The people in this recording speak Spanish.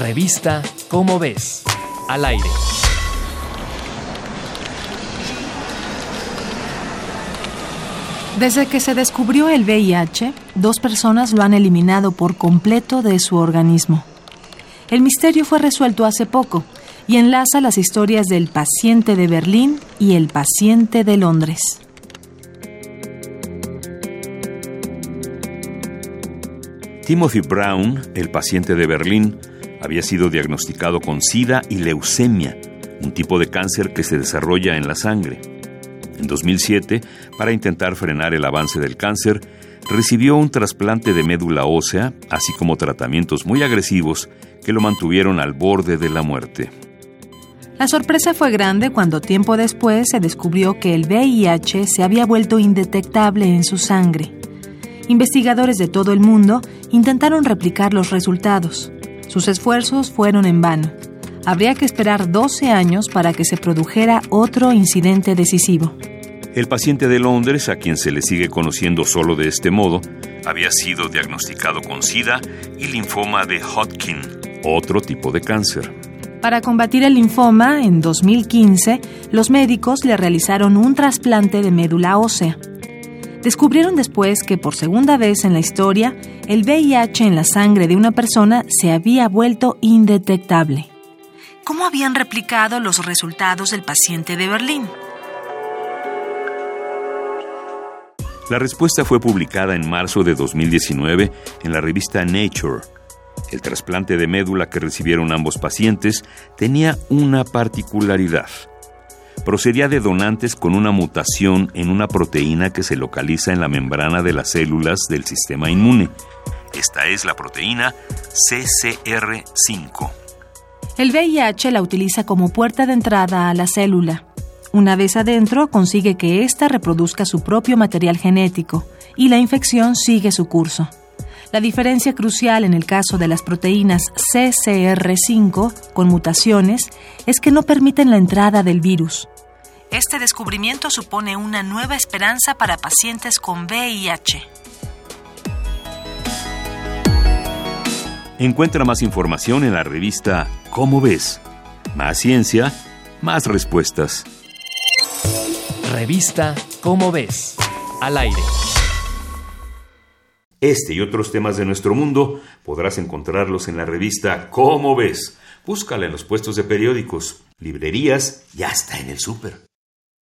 Revista Cómo ves. Al aire. Desde que se descubrió el VIH, dos personas lo han eliminado por completo de su organismo. El misterio fue resuelto hace poco y enlaza las historias del paciente de Berlín y el paciente de Londres. Timothy Brown, el paciente de Berlín, había sido diagnosticado con SIDA y leucemia, un tipo de cáncer que se desarrolla en la sangre. En 2007, para intentar frenar el avance del cáncer, recibió un trasplante de médula ósea, así como tratamientos muy agresivos que lo mantuvieron al borde de la muerte. La sorpresa fue grande cuando tiempo después se descubrió que el VIH se había vuelto indetectable en su sangre. Investigadores de todo el mundo intentaron replicar los resultados. Sus esfuerzos fueron en vano. Habría que esperar 12 años para que se produjera otro incidente decisivo. El paciente de Londres, a quien se le sigue conociendo solo de este modo, había sido diagnosticado con SIDA y linfoma de Hodgkin, otro tipo de cáncer. Para combatir el linfoma, en 2015, los médicos le realizaron un trasplante de médula ósea. Descubrieron después que por segunda vez en la historia, el VIH en la sangre de una persona se había vuelto indetectable. ¿Cómo habían replicado los resultados del paciente de Berlín? La respuesta fue publicada en marzo de 2019 en la revista Nature. El trasplante de médula que recibieron ambos pacientes tenía una particularidad procedía de donantes con una mutación en una proteína que se localiza en la membrana de las células del sistema inmune. Esta es la proteína CCR5. El VIH la utiliza como puerta de entrada a la célula. Una vez adentro, consigue que ésta reproduzca su propio material genético y la infección sigue su curso. La diferencia crucial en el caso de las proteínas CCR5 con mutaciones es que no permiten la entrada del virus. Este descubrimiento supone una nueva esperanza para pacientes con VIH. Encuentra más información en la revista Cómo ves. Más ciencia, más respuestas. Revista Cómo ves. Al aire. Este y otros temas de nuestro mundo podrás encontrarlos en la revista Cómo ves. Búscala en los puestos de periódicos, librerías y hasta en el súper.